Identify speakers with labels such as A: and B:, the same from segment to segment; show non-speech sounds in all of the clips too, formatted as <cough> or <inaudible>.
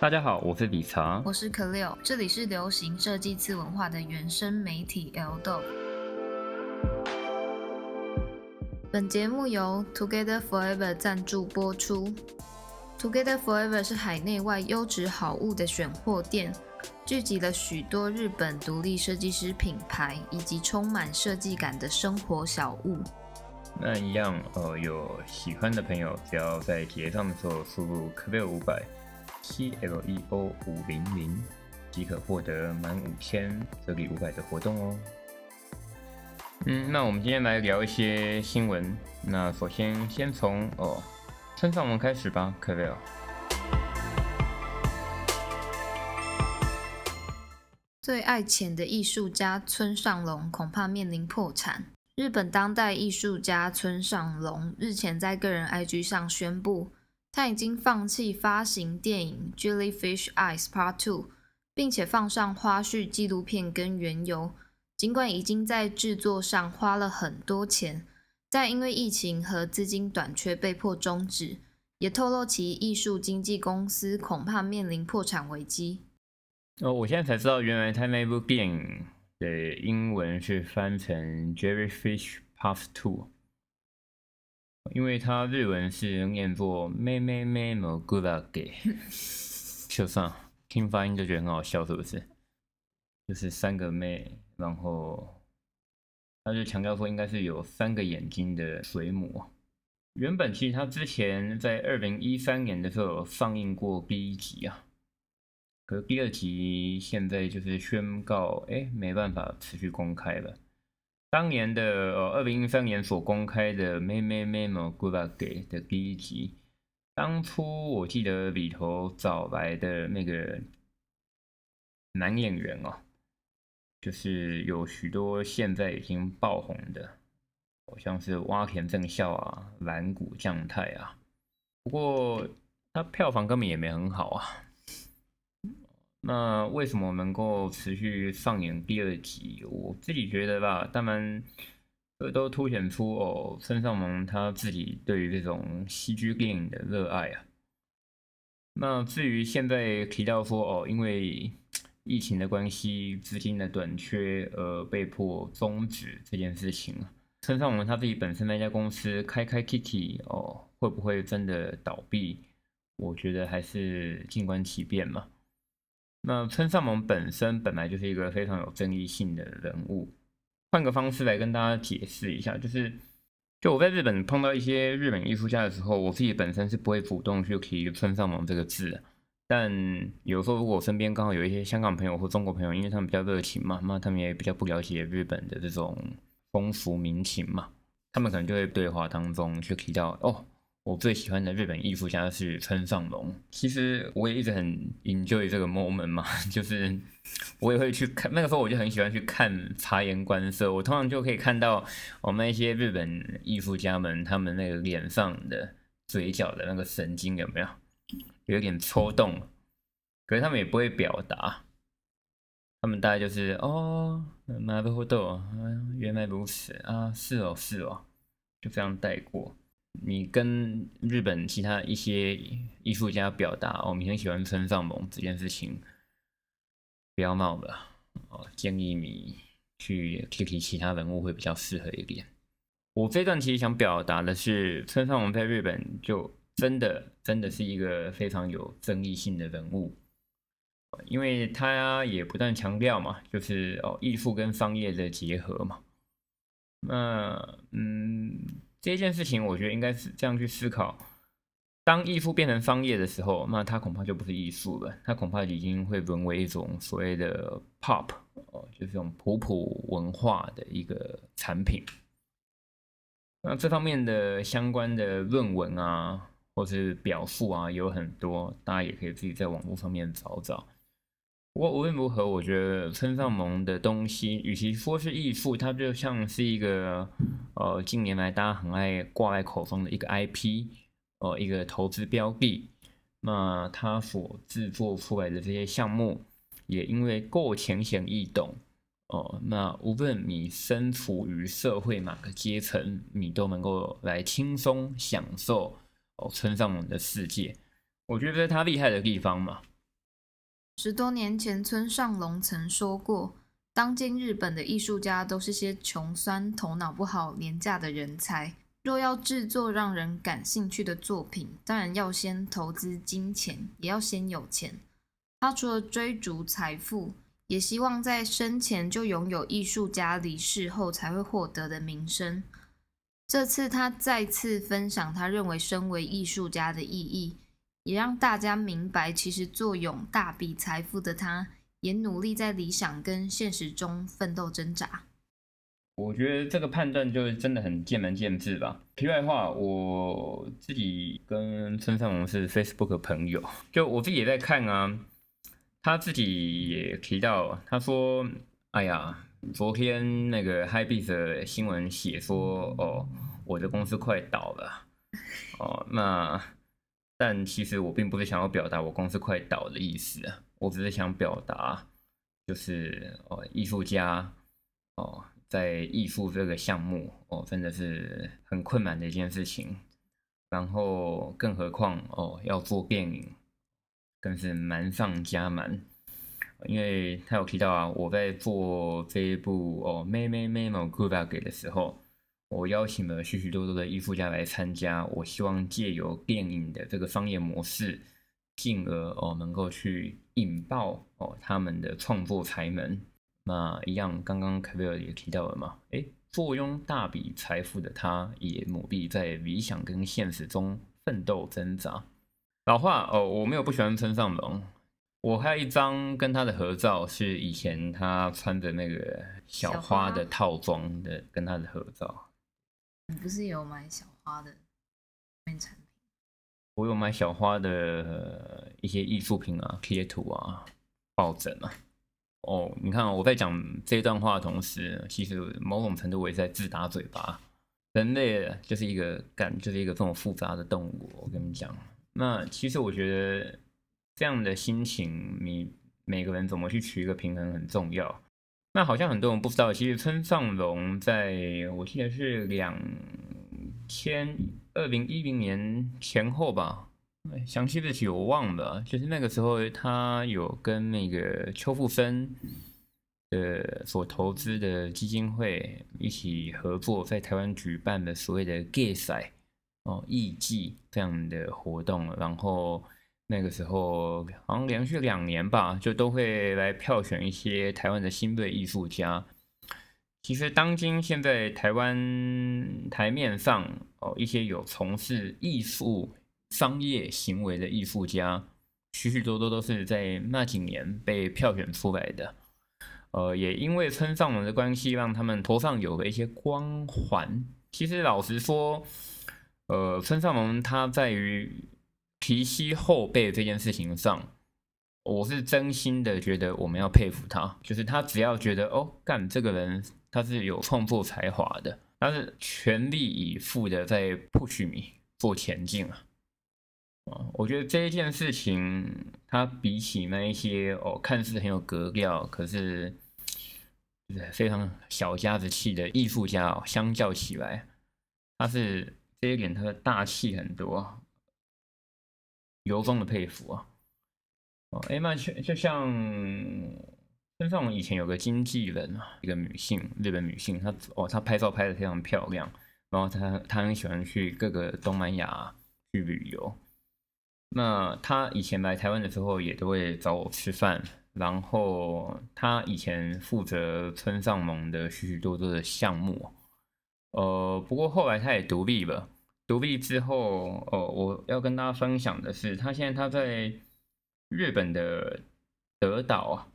A: 大家好，我是理查，
B: 我是可六，这里是流行设计次文化的原生媒体 L-Dog。本节目由 Together Forever 赞助播出。Together Forever 是海内外优质好物的选货店，聚集了许多日本独立设计师品牌以及充满设计感的生活小物。
A: 那一样，呃，有喜欢的朋友，只要在结账的时候输入 Cleo 五百 C L E O 五零零，即可获得满五千折抵五百的活动哦。嗯，那我们今天来聊一些新闻。那首先，先从哦，村上隆开始吧，Cleo。
B: 最爱钱的艺术家村上隆恐怕面临破产。日本当代艺术家村上隆日前在个人 IG 上宣布，他已经放弃发行电影《Jellyfish Eyes Part Two》，并且放上花絮纪录片跟原由。尽管已经在制作上花了很多钱，但因为疫情和资金短缺被迫终止，也透露其艺术经纪公司恐怕面临破产危机。
A: 哦，我现在才知道，原来他那部电影。的英文是翻成 Jellyfish Part Two，因为它日文是念作妹妹妹么咕啦给，<laughs> 就算听发音就觉得很好笑，是不是？就是三个妹，然后他就强调说应该是有三个眼睛的水母。原本其实他之前在二零一三年的时候有上映过第一集啊。可是第二集现在就是宣告，哎，没办法持续公开了。当年的呃，二零一三年所公开的《妹妹妹么 Good Luck》的第一集，当初我记得里头找来的那个男演员哦，就是有许多现在已经爆红的，好像是洼田正孝啊、蓝谷将太啊。不过他票房根本也没很好啊。那为什么能够持续上演第二集？我自己觉得吧，当然，这都凸显出哦，村上隆他自己对于这种戏剧电影的热爱啊。那至于现在提到说哦，因为疫情的关系，资金的短缺而被迫终止这件事情，村上隆他自己本身那家公司开开 Kitty 哦，会不会真的倒闭？我觉得还是静观其变嘛。那村上隆本身本来就是一个非常有争议性的人物。换个方式来跟大家解释一下，就是就我在日本碰到一些日本艺术家的时候，我自己本身是不会主动去提村上隆这个字的。但有时候如果身边刚好有一些香港朋友或中国朋友，因为他们比较热情嘛，那他们也比较不了解日本的这种风俗民情嘛，他们可能就会对话当中去提到哦。我最喜欢的日本艺术家是村上隆。其实我也一直很 enjoy 这个 moment 嘛，<laughs> 就是我也会去看。那个时候我就很喜欢去看察言观色。我通常就可以看到我们那些日本艺术家们他们那个脸上的嘴角的那个神经有没有有点抽动？可是他们也不会表达，他们大概就是哦，なるほど，原来如此啊，是哦，是哦，就这样带过。 你跟日本其他一些艺术家表达哦，你很喜欢村上隆这件事情，不要闹了哦。建议你去提提其他人物会比较适合一点。我这段其实想表达的是，村上隆在日本就真的真的是一个非常有争议性的人物，因为他也不断强调嘛，就是哦艺术跟商业的结合嘛。那嗯。这件事情，我觉得应该是这样去思考：当艺术变成商业的时候，那它恐怕就不是艺术了，它恐怕已经会沦为一种所谓的 pop，哦，就是这种普普文化的一个产品。那这方面的相关的论文啊，或是表述啊，有很多，大家也可以自己在网络上面找找。不过无论如何，我觉得村上隆的东西，与其说是艺术，它就像是一个呃，近年来大家很爱挂在口中的一个 IP，呃，一个投资标的。那他所制作出来的这些项目，也因为够浅显易懂，哦、呃，那无论你身处于社会哪个阶层，你都能够来轻松享受哦村上隆的世界。我觉得是他厉害的地方嘛。
B: 十多年前，村上隆曾说过：“当今日本的艺术家都是些穷酸、头脑不好、廉价的人才。若要制作让人感兴趣的作品，当然要先投资金钱，也要先有钱。”他除了追逐财富，也希望在生前就拥有艺术家离世后才会获得的名声。这次他再次分享他认为身为艺术家的意义，也让大家明白，其实坐拥大笔财富的他，也努力在理想跟现实中奋斗挣扎。
A: 我觉得这个判断就是真的很见仁见智吧。题外话，我自己跟村上隆是 Facebook 朋友，就我自己也在看啊。他自己也提到，他说：“哎呀，昨天那个 h i b e a 的新闻写说，哦，我的公司快倒了，哦，那但其实我并不是想要表达我公司快倒的意思，我只是想表达，就是哦，艺术家哦，在艺术这个项目哦，真的是很困难的一件事情，然后更何况哦，要做电影。”更是难上加难，因为他有提到啊，我在做这一部哦《妹妹妹妹 Kuga》的时候，我邀请了许许多多的艺术家来参加，我希望借由电影的这个商业模式，进而哦能够去引爆哦他们的创作才能。那一样，刚刚凯贝尔也提到了嘛，诶，坐拥大笔财富的他，也努力在理想跟现实中奋斗挣扎。老话哦，我没有不喜欢村上隆，我还有一张跟他的合照，是以前他穿着那个小花的套装的，跟他的合照。
B: 你不是有买小花的产品？
A: 我有买小花的一些艺术品啊，贴图啊，抱枕啊。哦，你看我在讲这段话的同时，其实某种程度我也在自打嘴巴。人类就是一个感，就是一个这种复杂的动物。我跟你讲。那其实我觉得这样的心情，你每个人怎么去取一个平衡很重要。那好像很多人不知道，其实村上隆在我记得是两千二零一零年前后吧，详细日期我忘了。就是那个时候，他有跟那个邱富生的所投资的基金会一起合作，在台湾举办的所谓的 Gay 赛。哦，艺伎这样的活动，然后那个时候好像连续两年吧，就都会来票选一些台湾的新锐艺术家。其实当今现在台湾台面上哦，一些有从事艺术商业行为的艺术家，许许多多都是在那几年被票选出来的。呃，也因为村上隆的关系，让他们头上有了一些光环。其实老实说。呃，村上隆他在于提携后辈这件事情上，我是真心的觉得我们要佩服他。就是他只要觉得哦，干这个人他是有创作才华的，他是全力以赴的在 push 你做前进啊。我觉得这一件事情，他比起那一些哦看似很有格调，可是就是非常小家子气的艺术家哦，相较起来，他是。这一点他的大气很多，由衷的佩服啊！哦，哎，那就就像村上以前有个经纪人啊，一个女性，日本女性，她哦，她拍照拍的非常漂亮，然后她她很喜欢去各个东南亚去旅游。那她以前来台湾的时候，也都会找我吃饭。然后她以前负责村上隆的许许多多的项目。呃，不过后来他也独立了。独立之后，哦，我要跟大家分享的是，他现在他在日本的德岛啊，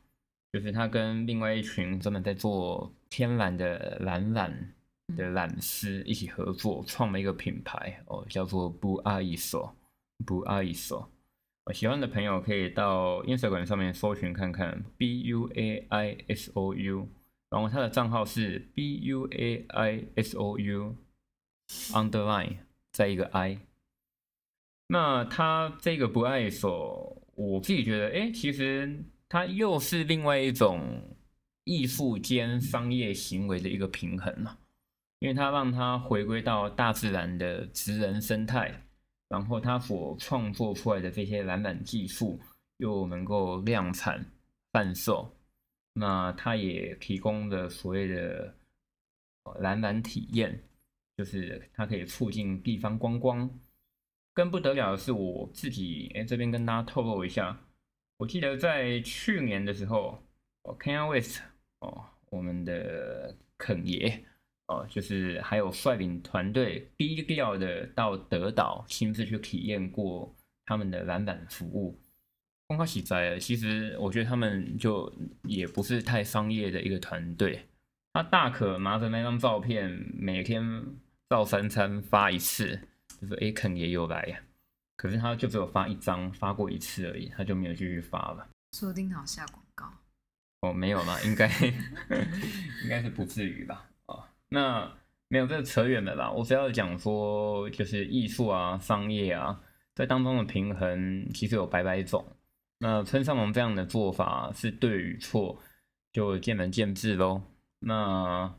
A: 就是他跟另外一群专门在做天然的蓝染的染师一起合作，创了一个品牌哦，叫做 Bu Aiso Bu Aiso。我喜欢的朋友可以到 Instagram 上面搜寻看看 B U A I S O U。然后他的账号是 b u a i s o u underline 再一个 i。那他这个不爱手，我自己觉得，哎，其实他又是另外一种艺术兼商业行为的一个平衡嘛。因为他让他回归到大自然的职人生态，然后他所创作出来的这些染染技术，又能够量产贩售。那它也提供了所谓的蓝板体验，就是它可以促进地方观光。更不得了的是，我自己哎，这边跟大家透露一下，我记得在去年的时候，哦，Kanye West 哦，我们的肯爷哦，就是还有率领团队低调的到德岛亲自去体验过他们的篮板服务。公开喜灾了，其实我觉得他们就也不是太商业的一个团队，他大可拿着那张照片，每天照三餐发一次。就是哎，肯也有来呀，可是他就只有发一张，发过一次而已，他就没有继续发了。
B: 说不定好下广告
A: 哦，没有啦，<laughs> 应该应该是不至于吧？啊，那没有这个扯远了啦。我只要讲说，就是艺术啊、商业啊，在当中的平衡其实有百百种。那村上隆这样的做法是对与错，就见仁见智喽。那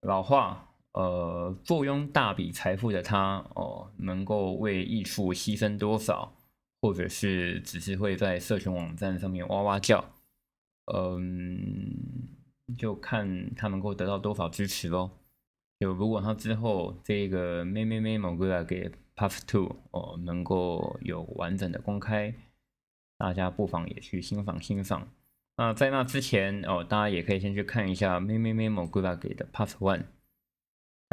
A: 老话。呃，坐拥大笔财富的他，哦，能够为艺术牺牲多少，或者是只是会在社群网站上面哇哇叫，嗯，就看他能够得到多少支持喽。就如果他之后这个妹妹妹某个给 Puff Two 哦，能够有完整的公开，大家不妨也去欣赏欣赏。那在那之前哦，大家也可以先去看一下妹妹妹某个给的 Puff One。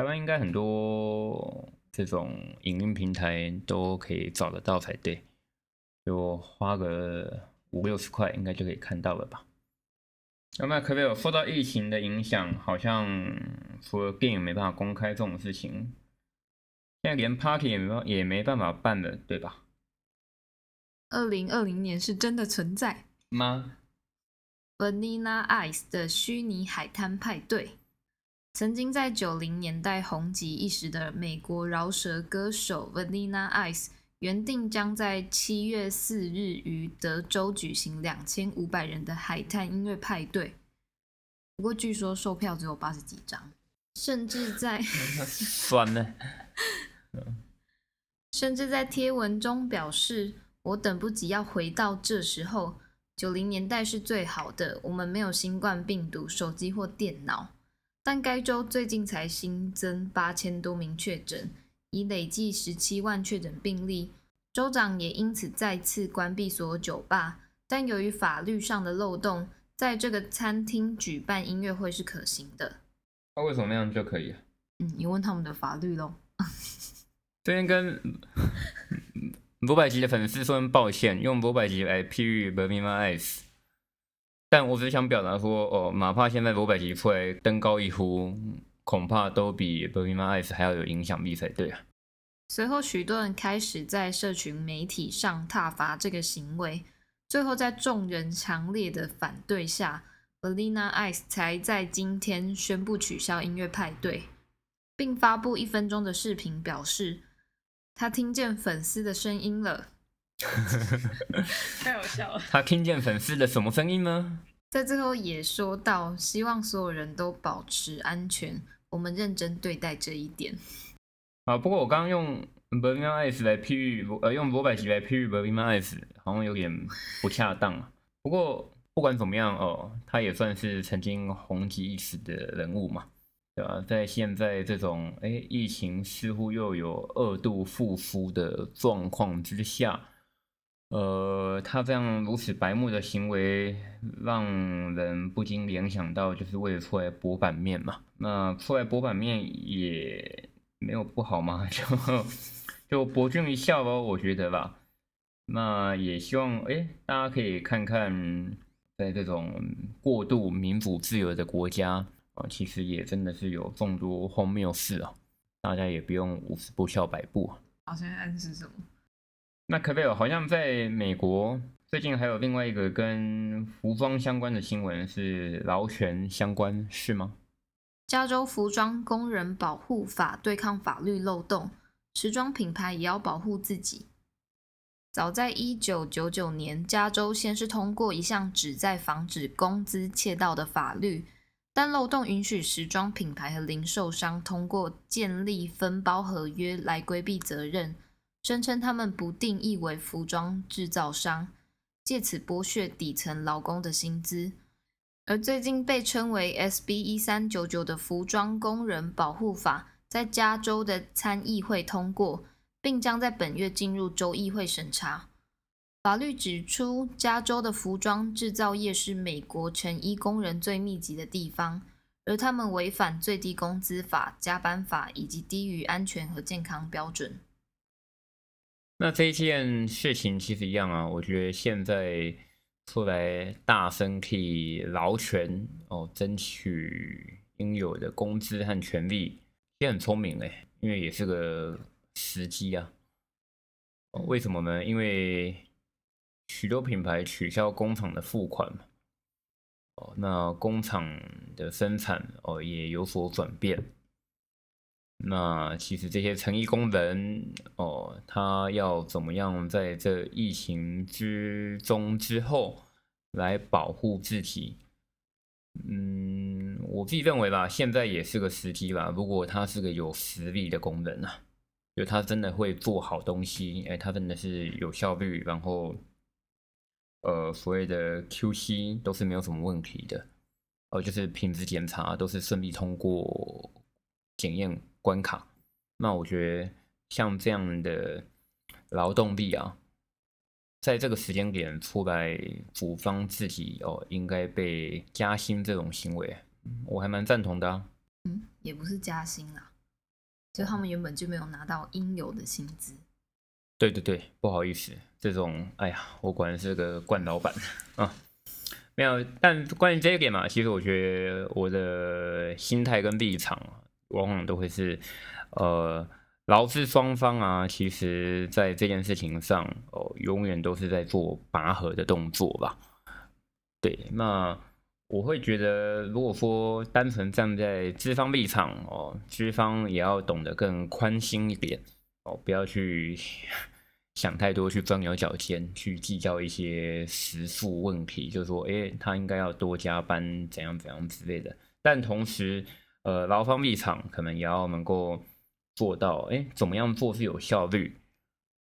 A: 台湾应该很多这种影音平台都可以找得到才对，就花个五六十块应该就可以看到了吧？那么可不可以有受到疫情的影响？好像除了电影没办法公开这种事情，现在连 party 也没也没办法办了，对吧？
B: 二零二零年是真的存在
A: 吗
B: ？Vanilla Ice 的虚拟海滩派对。曾经在九零年代红极一时的美国饶舌歌手 Vanilla Ice，原定将在七月四日于德州举行两千五百人的海滩音乐派对，不过据说售票只有八十几张，甚至在 <laughs>
A: 算了，<laughs>
B: 甚至在贴文中表示：“我等不及要回到这时候，九零年代是最好的，我们没有新冠病毒、手机或电脑。”但该州最近才新增八千多名确诊，已累计十七万确诊病例。州长也因此再次关闭所有酒吧。但由于法律上的漏洞，在这个餐厅举办音乐会是可行的。
A: 他、啊、为什么那样就可以？
B: 嗯，你问他们的法律喽。<laughs>
A: 这边跟罗百吉的粉丝说声抱歉，用罗百吉来譬喻 Vanilla Ice。但我只想表达说，哦，哪怕现在罗百吉出来登高一呼，恐怕都比 Vanilla Ice 还要有影响力才对啊。
B: 随后，许多人开始在社群媒体上挞伐这个行为，最后在众人强烈的反对下，Vanilla Ice 才在今天宣布取消音乐派对，并发布一分钟的视频，表示他听见粉丝的声音了。<laughs> 太好笑了！
A: 他听见粉丝的什么声音呢？
B: 在最后也说到，希望所有人都保持安全，我们认真对待这一点。
A: 啊，不过我刚刚用 Vanilla Ice 来譬喻，呃，用罗百吉来譬喻 Vanilla Ice，好像有点不恰当啊。不过不管怎么样哦，他也算是曾经红极一时的人物嘛，对吧？在现在这种哎，疫情似乎又有二度复苏的状况之下。呃，他这样如此白目的行为，让人不禁联想到，就是为了出来博版面嘛。那出来博版面也没有不好嘛，就就博君一笑喽，我觉得吧。那也希望，哎，大家可以看看，在这种过度民主自由的国家啊，其实也真的是有众多荒谬事啊。大家也不用五十步笑百步。
B: 好像暗示什么？
A: 那可贝尔好像在美国最近还有另外一个跟服装相关的新闻是劳权相关，是吗？
B: 加州服装工人保护法对抗法律漏洞，时装品牌也要保护自己。早在一九九九年，加州先是通过一项旨在防止工资窃盗的法律，但漏洞允许时装品牌和零售商通过建立分包合约来规避责任。声称他们不定义为服装制造商，借此剥削底层劳工的薪资。而最近被称为 SB 一三九九的服装工人保护法，在加州的参议会通过，并将在本月进入州议会审查。法律指出，加州的服装制造业是美国成衣工人最密集的地方，而他们违反最低工资法、加班法以及低于安全和健康标准。
A: 那这件事情其实一样啊，我觉得现在出来大声替劳权哦争取应有的工资和权利，也很聪明哎，因为也是个时机啊。哦，为什么呢？因为许多品牌取消工厂的付款嘛，哦，那工厂的生产哦也有所转变。那其实这些成衣工人哦，他要怎么样在这疫情之中之后来保护自己？嗯，我自己认为吧，现在也是个时机吧。如果他是个有实力的工人啊，就他真的会做好东西，哎，他真的是有效率，然后。呃，所谓的 QC 都是没有什么问题的，呃，就是品质检查都是顺利通过检验关卡。那我觉得像这样的劳动力啊，在这个时间点出来主张自己哦，应该被加薪这种行为，我还蛮赞同的啊。
B: 嗯，也不是加薪啦，就他们原本就没有拿到应有的薪资。
A: 对对对，不好意思，这种哎呀，我果然是个惯老板啊，没有。但关于这一点嘛，其实我觉得我的心态跟立场往往都会是，呃，劳资双方啊，其实在这件事情上哦，永远都是在做拔河的动作吧。对，那我会觉得，如果说单纯站在资方立场哦，资方也要懂得更宽心一点哦，不要去。<laughs> 想太多，去钻牛角尖，去计较一些时数问题，就是说，诶，他应该要多加班，怎样怎样之类的。但同时，呃，劳方立场可能也要能够做到，诶，怎么样做是有效率？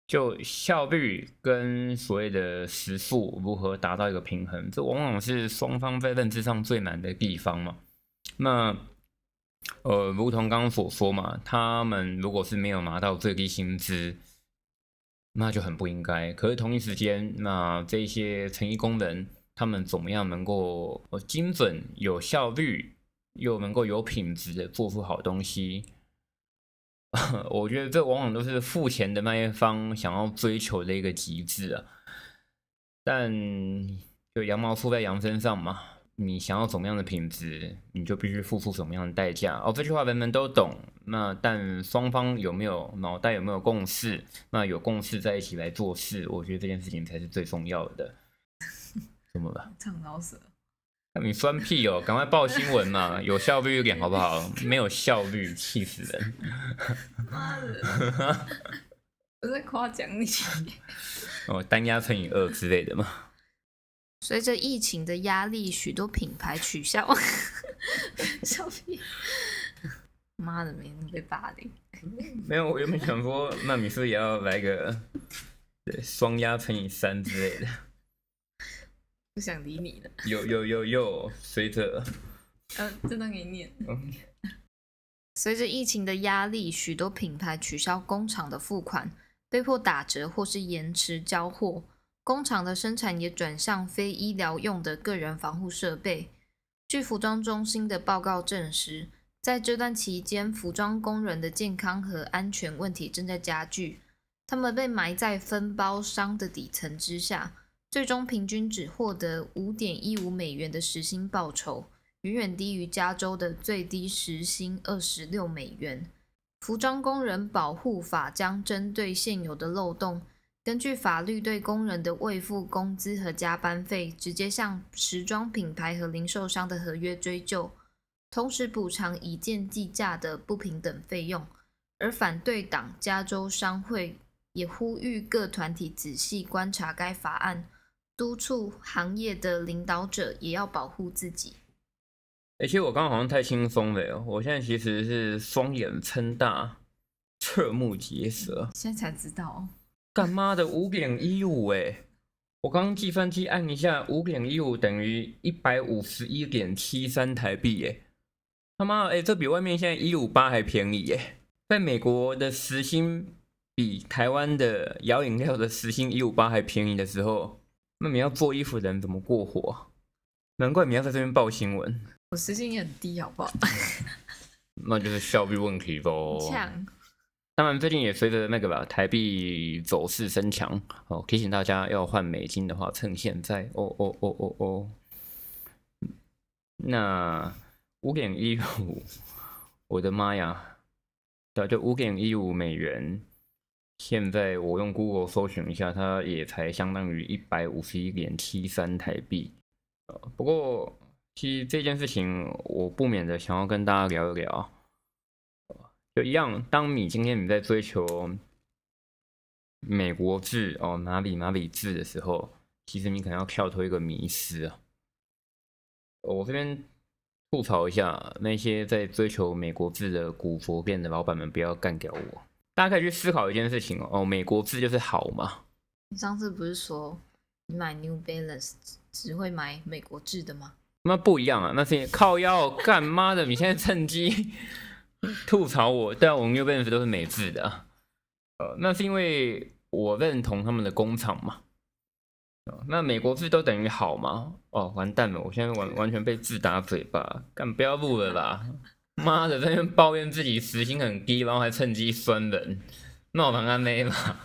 A: 就效率跟所谓的时数如何达到一个平衡，这往往是双方在认知上最难的地方嘛。那，呃，如同刚刚所说嘛，他们如果是没有拿到最低薪资。那就很不应该。可是同一时间，那这些成衣工人，他们怎么样能够精准、有效率，又能够有品质的做出好东西？<laughs> 我觉得这往往都是付钱的那一方想要追求的一个极致啊。但就羊毛出在羊身上嘛。你想要怎么样的品质，你就必须付出什么样的代价。哦，这句话人人都懂。那但双方有没有脑袋，有没有共识？那有共识在一起来做事，我觉得这件事情才是最重要的。<laughs> 怎么了？
B: 唱老舍。
A: 那你酸屁哦，赶快报新闻嘛，<laughs> 有效率一点好不好？没有效率，气死人。妈的！
B: 我在夸奖你。
A: 哦，单压乘以二之类的嘛。
B: 随着疫情的压力，许多品牌取消。<laughs> 笑屁！妈的，没人被霸凌。
A: 没有，我原本想说，那你是不是也要来个对双压乘以三之类的？
B: 不想理你了。
A: 有有有有，随着。
B: 呃，这段给你念。随着疫情的压力，许多品牌取消工厂的付款，被迫打折或是延迟交货。工厂的生产也转向非医疗用的个人防护设备。据服装中心的报告证实，在这段期间，服装工人的健康和安全问题正在加剧。他们被埋在分包商的底层之下，最终平均只获得五点一五美元的时薪报酬，远远低于加州的最低时薪二十六美元。服装工人保护法将针对现有的漏洞。根据法律，对工人的未付工资和加班费，直接向时装品牌和零售商的合约追究，同时补偿以件计价的不平等费用。而反对党加州商会也呼吁各团体仔细观察该法案，督促行业的领导者也要保护自己。
A: 而且我刚刚好像太轻松了，我现在其实是双眼撑大，侧目结舌。
B: 现在才知道。
A: 哦干妈的五点一五哎，我刚刚计算机按一下，五点一五等于一百五十一点七三台币耶！他妈，哎，这比外面现在一五八还便宜耶！在美国的时薪比台湾的摇饮料的时薪一五八还便宜的时候，那你要做衣服的人怎么过活？难怪你要在这边报新闻。
B: 我时薪也很低，好不好？<laughs>
A: 那就是效率问题喽。当然，最近也随着那个吧，台币走势升强哦。提醒大家要换美金的话，趁现在哦哦哦哦哦。那五点一五，我的妈呀！对，就五点一五美元。现在我用 Google 搜寻一下，它也才相当于一百五十一点七三台币。不过，其实这件事情我不免的想要跟大家聊一聊。就一样，当你今天你在追求美国制哦，哪里哪里制的时候，其实你可能要跳脱一个迷思啊。我这边吐槽一下那些在追求美国制的古佛店的老板们，不要干掉我。大家可以去思考一件事情哦，美国字就是好吗？
B: 你上次不是说你买 New Balance 只会买美国制的吗？
A: 那不一样啊，那是靠腰干妈的，你现在趁机。<laughs> 吐槽我，但我们 New Balance 都是美制的，呃，那是因为我认同他们的工厂嘛。那美国字都等于好吗？哦，完蛋了，我现在完完全被自打嘴巴，干不要录了啦！妈的，在那边抱怨自己时薪很低，然后还趁机酸人，闹堂安妹嘛。<laughs>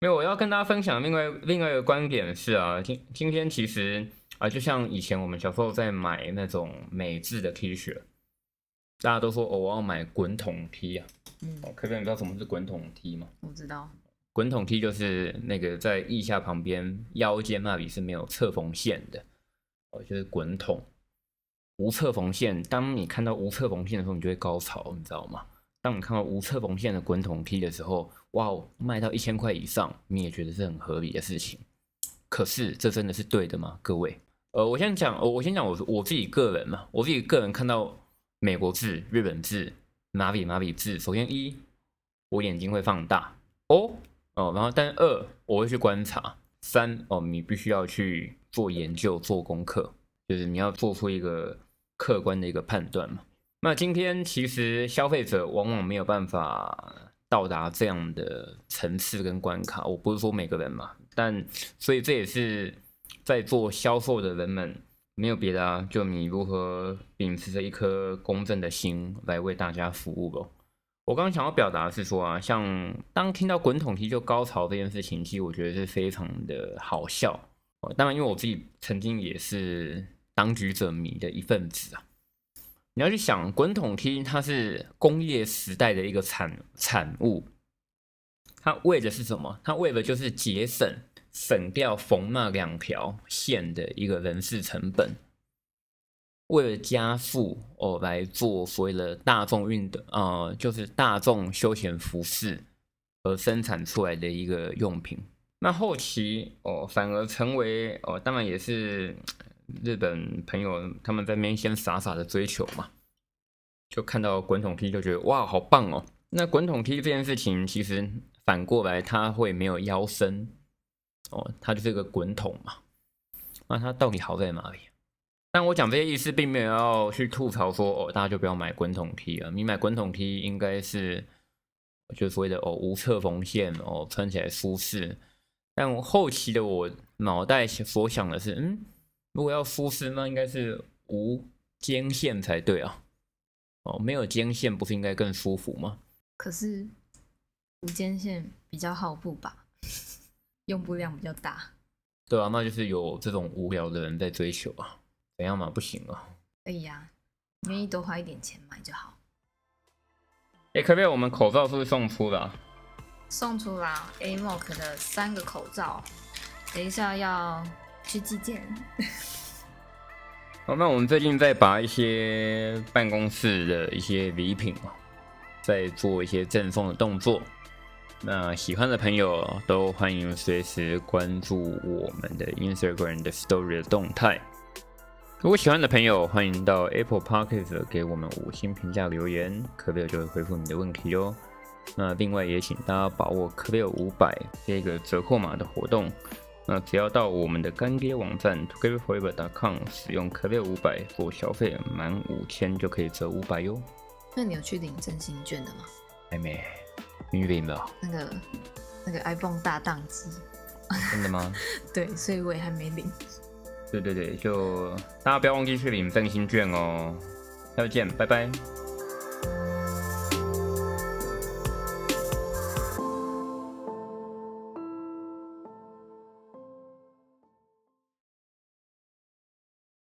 A: 没有，我要跟大家分享另外另外一个观点是啊，今今天其实啊，就像以前我们小时候在买那种美制的 T 恤。大家都说哦，我要买滚筒 T 啊。嗯，可是你知道什么是滚筒 T 吗？
B: 我知道，
A: 滚筒 T 就是那个在腋下旁边腰间那里是没有侧缝线的，哦，就是滚筒，无侧缝线。当你看到无侧缝线的时候，你就会高潮，你知道吗？当你看到无侧缝线的滚筒 T 的时候，哇哦，卖到一千块以上，你也觉得是很合理的事情。可是这真的是对的吗？各位，呃，我先讲，我先讲我我自己个人嘛，我自己个人看到。美国字、日本制、哪里哪里制。首先一，我眼睛会放大哦哦，然后但二，我会去观察。三哦，你必须要去做研究、做功课，就是你要做出一个客观的一个判断嘛。那今天其实消费者往往没有办法到达这样的层次跟关卡。我不是说每个人嘛，但所以这也是在做销售的人们。没有别的啊，就你如何秉持着一颗公正的心来为大家服务喽。我刚刚想要表达的是说啊，像当听到滚筒踢就高潮这件事情，其实我觉得是非常的好笑。当然，因为我自己曾经也是当局者迷的一份子啊。你要去想，滚筒 T 它是工业时代的一个产产物，它为的是什么？它为的就是节省。省掉缝那两条线的一个人事成本，为了加速哦来做所谓的大众运动，呃，就是大众休闲服饰而生产出来的一个用品。那后期哦，反而成为哦，当然也是日本朋友他们在那边先傻傻的追求嘛，就看到滚筒梯就觉得哇，好棒哦。那滚筒梯这件事情，其实反过来它会没有腰身。哦，它就是一个滚筒嘛，那它到底好在哪里？但我讲这些意思，并没有要去吐槽说哦，大家就不要买滚筒梯了。你买滚筒梯应该是，就是所谓的哦无侧缝线哦，穿起来舒适。但我后期的我脑袋所想的是，嗯，如果要舒适，那应该是无肩线才对啊。哦，没有肩线不是应该更舒服吗？
B: 可是无肩线比较耗布吧。<laughs> 用布量比较大，
A: 对啊，那就是有这种无聊的人在追求啊，怎样嘛？不行啊！
B: 可以呀，愿意多花一点钱买就好。
A: 哎、欸，可不可以我们口罩是不是送出了？
B: 送出了 AMOC 的三个口罩，等一下要去寄件。
A: 好，那我们最近在把一些办公室的一些礼品啊，在做一些赠送的动作。那喜欢的朋友都欢迎随时关注我们的 Instagram 的 Story 的动态。如果喜欢的朋友，欢迎到 Apple Podcast 给我们五星评价留言，可乐就会回复你的问题哦。那另外也请大家把握 Clear 五百这个折扣码的活动。那只要到我们的干爹网站 togetherforever.com 使用 Clear 五百做消费满五千就可以折五百哟。
B: 那你有去领真心券的吗？
A: 还没，你领了？
B: 那个那个 iPhone 大当机。
A: 真的吗？<laughs>
B: 对，所以我也还没领。
A: 对对对，就大家不要忘记去领振兴券哦。下次见，拜拜。